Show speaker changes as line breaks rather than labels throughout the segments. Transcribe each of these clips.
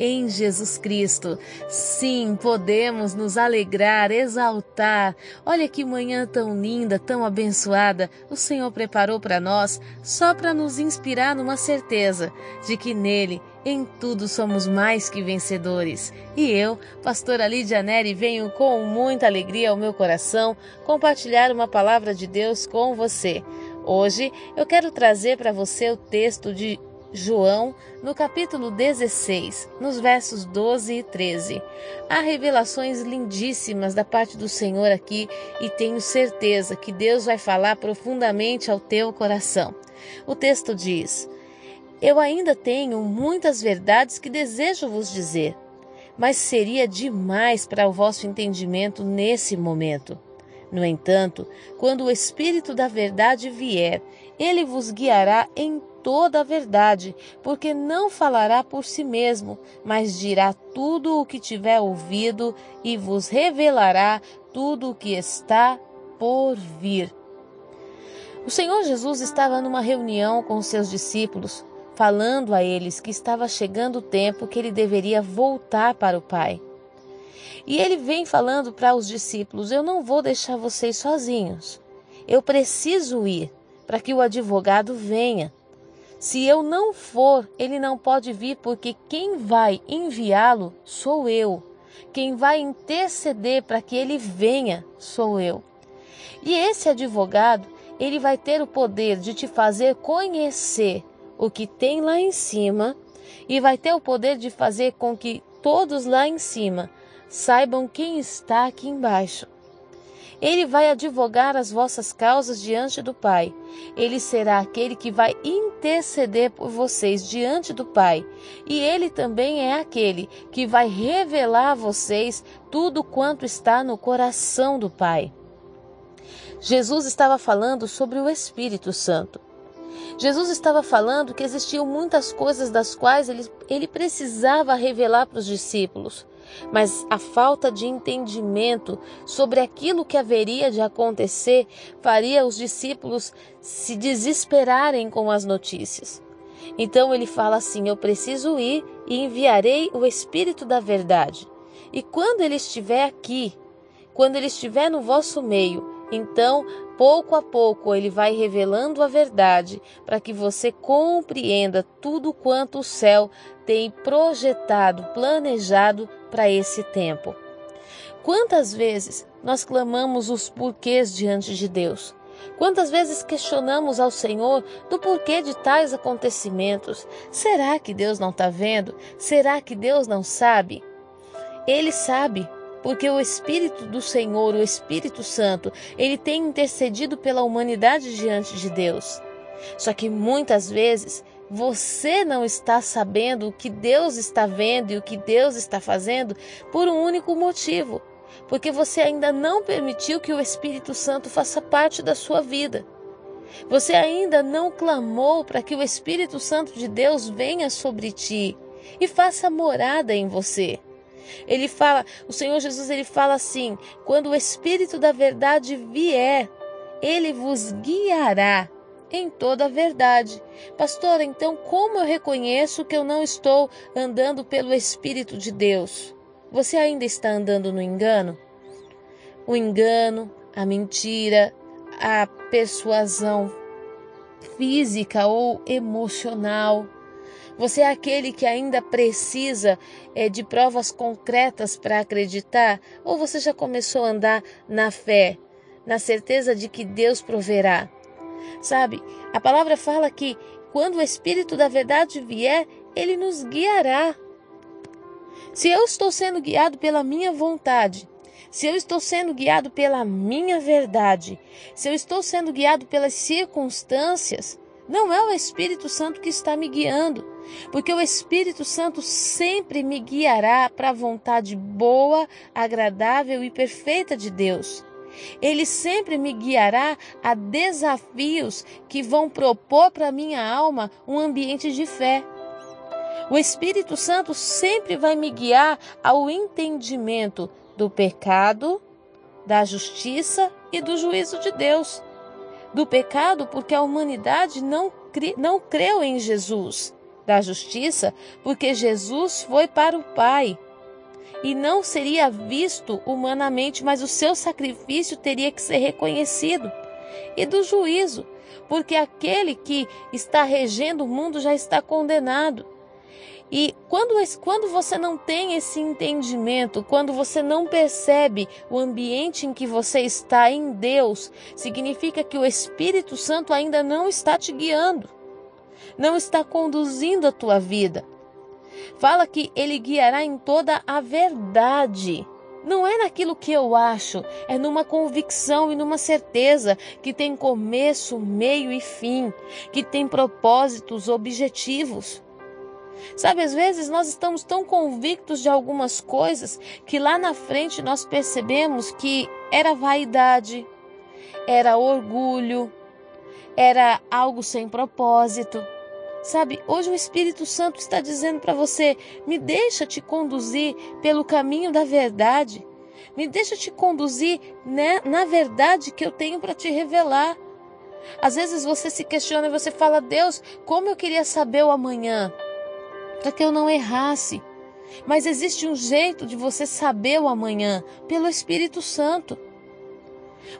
em Jesus Cristo. Sim, podemos nos alegrar, exaltar. Olha que manhã tão linda, tão abençoada o Senhor preparou para nós, só para nos inspirar numa certeza de que nele em tudo somos mais que vencedores. E eu, pastora Lídia Neri, venho com muita alegria ao meu coração compartilhar uma palavra de Deus com você. Hoje eu quero trazer para você o texto de João, no capítulo 16, nos versos 12 e 13. Há revelações lindíssimas da parte do Senhor aqui e tenho certeza que Deus vai falar profundamente ao teu coração. O texto diz: Eu ainda tenho muitas verdades que desejo vos dizer, mas seria demais para o vosso entendimento nesse momento. No entanto, quando o Espírito da Verdade vier, ele vos guiará em toda a verdade, porque não falará por si mesmo, mas dirá tudo o que tiver ouvido e vos revelará tudo o que está por vir. O Senhor Jesus estava numa reunião com seus discípulos, falando a eles que estava chegando o tempo que ele deveria voltar para o Pai. E ele vem falando para os discípulos: Eu não vou deixar vocês sozinhos. Eu preciso ir para que o advogado venha. Se eu não for, ele não pode vir, porque quem vai enviá-lo sou eu. Quem vai interceder para que ele venha sou eu. E esse advogado, ele vai ter o poder de te fazer conhecer o que tem lá em cima e vai ter o poder de fazer com que todos lá em cima saibam quem está aqui embaixo. Ele vai advogar as vossas causas diante do Pai. Ele será aquele que vai interceder por vocês diante do Pai. E ele também é aquele que vai revelar a vocês tudo quanto está no coração do Pai. Jesus estava falando sobre o Espírito Santo. Jesus estava falando que existiam muitas coisas das quais ele, ele precisava revelar para os discípulos mas a falta de entendimento sobre aquilo que haveria de acontecer faria os discípulos se desesperarem com as notícias. Então ele fala assim: Eu preciso ir e enviarei o Espírito da Verdade. E quando ele estiver aqui, quando ele estiver no vosso meio, então, pouco a pouco, ele vai revelando a verdade para que você compreenda tudo quanto o céu tem projetado, planejado para esse tempo. Quantas vezes nós clamamos os porquês diante de Deus? Quantas vezes questionamos ao Senhor do porquê de tais acontecimentos? Será que Deus não está vendo? Será que Deus não sabe? Ele sabe, porque o Espírito do Senhor, o Espírito Santo, ele tem intercedido pela humanidade diante de Deus. Só que muitas vezes você não está sabendo o que Deus está vendo e o que Deus está fazendo por um único motivo, porque você ainda não permitiu que o Espírito Santo faça parte da sua vida. Você ainda não clamou para que o Espírito Santo de Deus venha sobre ti e faça morada em você. Ele fala, o Senhor Jesus ele fala assim: quando o Espírito da verdade vier, ele vos guiará em toda a verdade. Pastor, então como eu reconheço que eu não estou andando pelo Espírito de Deus? Você ainda está andando no engano? O engano, a mentira, a persuasão física ou emocional você é aquele que ainda precisa é, de provas concretas para acreditar? Ou você já começou a andar na fé, na certeza de que Deus proverá? Sabe, a palavra fala que quando o Espírito da Verdade vier, ele nos guiará. Se eu estou sendo guiado pela minha vontade, se eu estou sendo guiado pela minha verdade, se eu estou sendo guiado pelas circunstâncias, não é o Espírito Santo que está me guiando, porque o Espírito Santo sempre me guiará para a vontade boa, agradável e perfeita de Deus. Ele sempre me guiará a desafios que vão propor para minha alma um ambiente de fé. O Espírito Santo sempre vai me guiar ao entendimento do pecado, da justiça e do juízo de Deus. Do pecado, porque a humanidade não, não creu em Jesus. Da justiça, porque Jesus foi para o Pai e não seria visto humanamente, mas o seu sacrifício teria que ser reconhecido. E do juízo, porque aquele que está regendo o mundo já está condenado. E quando, quando você não tem esse entendimento, quando você não percebe o ambiente em que você está em Deus, significa que o Espírito Santo ainda não está te guiando, não está conduzindo a tua vida. Fala que ele guiará em toda a verdade. Não é naquilo que eu acho, é numa convicção e numa certeza que tem começo, meio e fim, que tem propósitos, objetivos. Sabe, às vezes nós estamos tão convictos de algumas coisas que lá na frente nós percebemos que era vaidade, era orgulho, era algo sem propósito. Sabe, hoje o Espírito Santo está dizendo para você: me deixa te conduzir pelo caminho da verdade. Me deixa te conduzir né, na verdade que eu tenho para te revelar. Às vezes você se questiona e você fala: Deus, como eu queria saber o amanhã, para que eu não errasse. Mas existe um jeito de você saber o amanhã pelo Espírito Santo.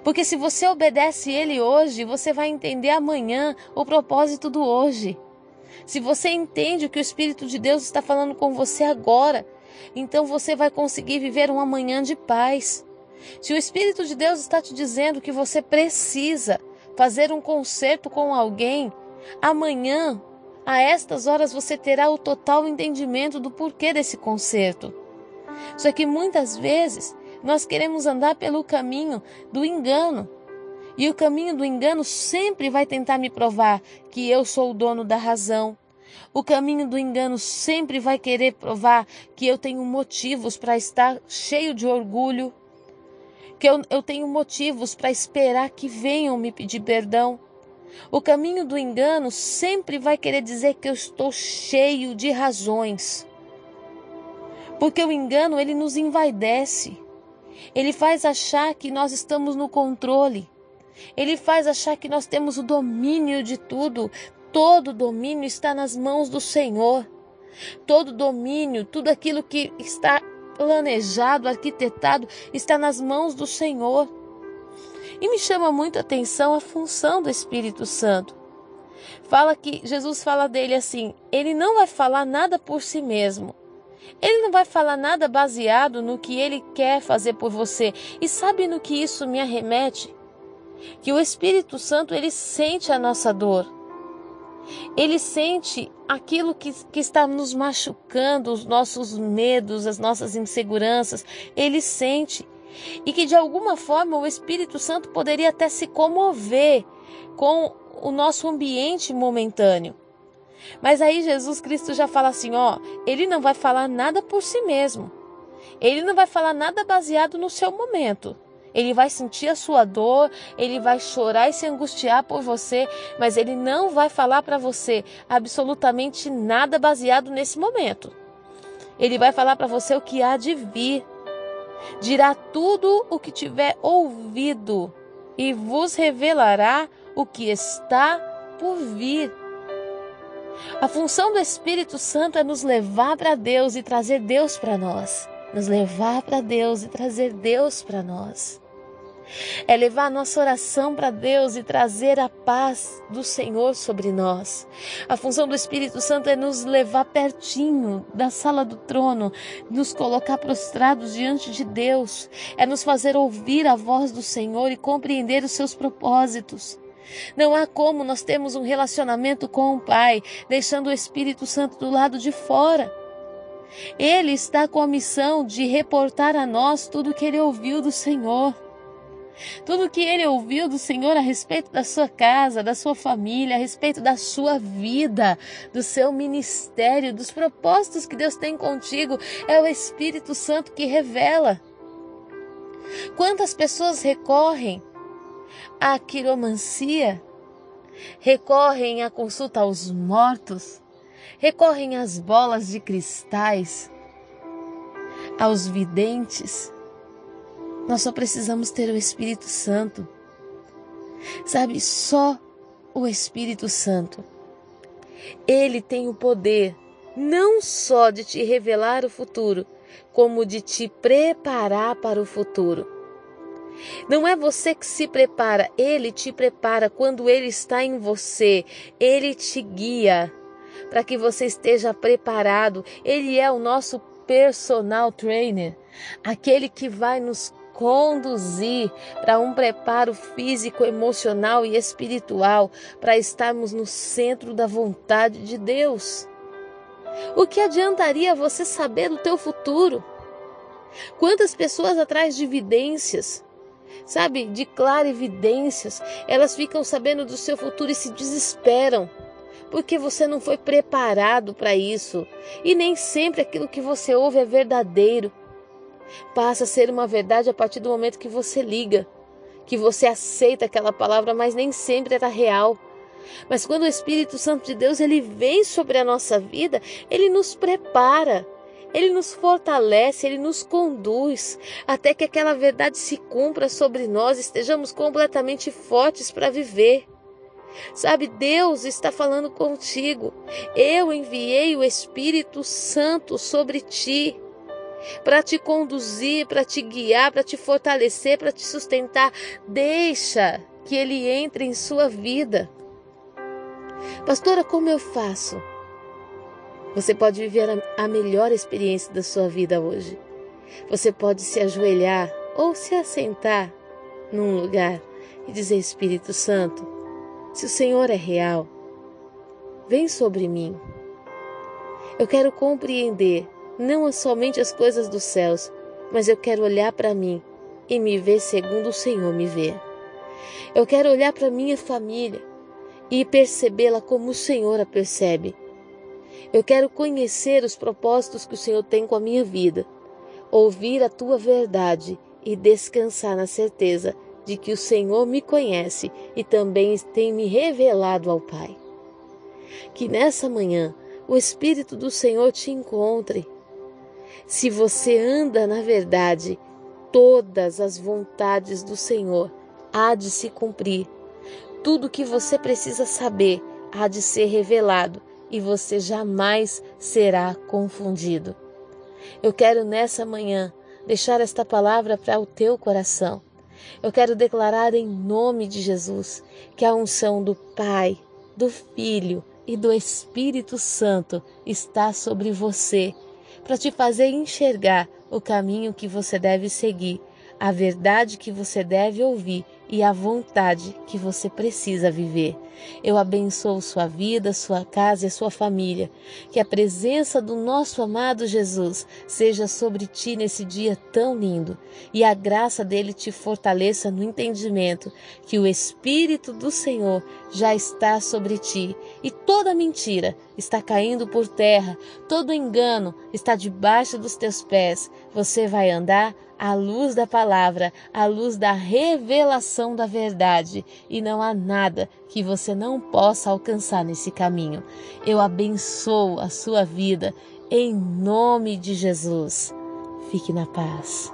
Porque se você obedece ele hoje, você vai entender amanhã o propósito do hoje. Se você entende o que o Espírito de Deus está falando com você agora, então você vai conseguir viver um amanhã de paz. Se o Espírito de Deus está te dizendo que você precisa fazer um concerto com alguém, amanhã, a estas horas, você terá o total entendimento do porquê desse concerto. Só que muitas vezes nós queremos andar pelo caminho do engano e o caminho do engano sempre vai tentar me provar que eu sou o dono da razão. O caminho do engano sempre vai querer provar que eu tenho motivos para estar cheio de orgulho, que eu, eu tenho motivos para esperar que venham me pedir perdão. O caminho do engano sempre vai querer dizer que eu estou cheio de razões. Porque o engano ele nos envaidece. Ele faz achar que nós estamos no controle. Ele faz achar que nós temos o domínio de tudo. Todo domínio está nas mãos do Senhor. Todo domínio, tudo aquilo que está planejado, arquitetado, está nas mãos do Senhor. E me chama muito a atenção a função do Espírito Santo. Fala que Jesus fala dele assim: ele não vai falar nada por si mesmo. Ele não vai falar nada baseado no que ele quer fazer por você. E sabe no que isso me arremete? Que o Espírito Santo ele sente a nossa dor. Ele sente aquilo que, que está nos machucando, os nossos medos, as nossas inseguranças. Ele sente. E que de alguma forma o Espírito Santo poderia até se comover com o nosso ambiente momentâneo. Mas aí Jesus Cristo já fala assim: ó, ele não vai falar nada por si mesmo. Ele não vai falar nada baseado no seu momento. Ele vai sentir a sua dor, ele vai chorar e se angustiar por você, mas ele não vai falar para você absolutamente nada baseado nesse momento. Ele vai falar para você o que há de vir. Dirá tudo o que tiver ouvido e vos revelará o que está por vir. A função do Espírito Santo é nos levar para Deus e trazer Deus para nós nos levar para Deus e trazer Deus para nós. É levar a nossa oração para Deus e trazer a paz do Senhor sobre nós. A função do Espírito Santo é nos levar pertinho da sala do trono, nos colocar prostrados diante de Deus, é nos fazer ouvir a voz do Senhor e compreender os seus propósitos. Não há como nós termos um relacionamento com o Pai, deixando o Espírito Santo do lado de fora. Ele está com a missão de reportar a nós tudo o que ele ouviu do Senhor. Tudo o que ele ouviu do Senhor a respeito da sua casa, da sua família, a respeito da sua vida, do seu ministério, dos propósitos que Deus tem contigo, é o Espírito Santo que revela. Quantas pessoas recorrem à quiromancia, recorrem à consulta aos mortos, recorrem às bolas de cristais, aos videntes. Nós só precisamos ter o Espírito Santo. Sabe, só o Espírito Santo. Ele tem o poder não só de te revelar o futuro, como de te preparar para o futuro. Não é você que se prepara, ele te prepara quando ele está em você, ele te guia para que você esteja preparado. Ele é o nosso personal trainer, aquele que vai nos conduzir para um preparo físico, emocional e espiritual para estarmos no centro da vontade de Deus. O que adiantaria você saber do teu futuro? Quantas pessoas atrás de evidências, sabe, de evidências, elas ficam sabendo do seu futuro e se desesperam, porque você não foi preparado para isso. E nem sempre aquilo que você ouve é verdadeiro. Passa a ser uma verdade a partir do momento que você liga, que você aceita aquela palavra, mas nem sempre era real. Mas quando o Espírito Santo de Deus ele vem sobre a nossa vida, ele nos prepara, ele nos fortalece, ele nos conduz até que aquela verdade se cumpra sobre nós, estejamos completamente fortes para viver. Sabe, Deus está falando contigo. Eu enviei o Espírito Santo sobre ti para te conduzir, para te guiar, para te fortalecer, para te sustentar. Deixa que ele entre em sua vida. Pastora, como eu faço? Você pode viver a melhor experiência da sua vida hoje. Você pode se ajoelhar ou se assentar num lugar e dizer: Espírito Santo, se o Senhor é real, vem sobre mim. Eu quero compreender não somente as coisas dos céus, mas eu quero olhar para mim e me ver segundo o Senhor me vê. Eu quero olhar para minha família e percebê-la como o Senhor a percebe. Eu quero conhecer os propósitos que o Senhor tem com a minha vida, ouvir a tua verdade e descansar na certeza de que o Senhor me conhece e também tem me revelado ao Pai. Que nessa manhã o Espírito do Senhor te encontre. Se você anda na verdade, todas as vontades do Senhor há de se cumprir tudo o que você precisa saber há de ser revelado e você jamais será confundido. Eu quero nessa manhã deixar esta palavra para o teu coração. Eu quero declarar em nome de Jesus que a unção do Pai, do Filho e do Espírito Santo está sobre você para te fazer enxergar o caminho que você deve seguir, a verdade que você deve ouvir e a vontade que você precisa viver. Eu abençoo sua vida, sua casa e sua família. Que a presença do nosso amado Jesus seja sobre ti nesse dia tão lindo e a graça dele te fortaleça no entendimento que o Espírito do Senhor já está sobre ti e toda mentira está caindo por terra, todo engano está debaixo dos teus pés. Você vai andar à luz da palavra, à luz da revelação da verdade, e não há nada que você não possa alcançar nesse caminho. Eu abençoo a sua vida em nome de Jesus. Fique na paz.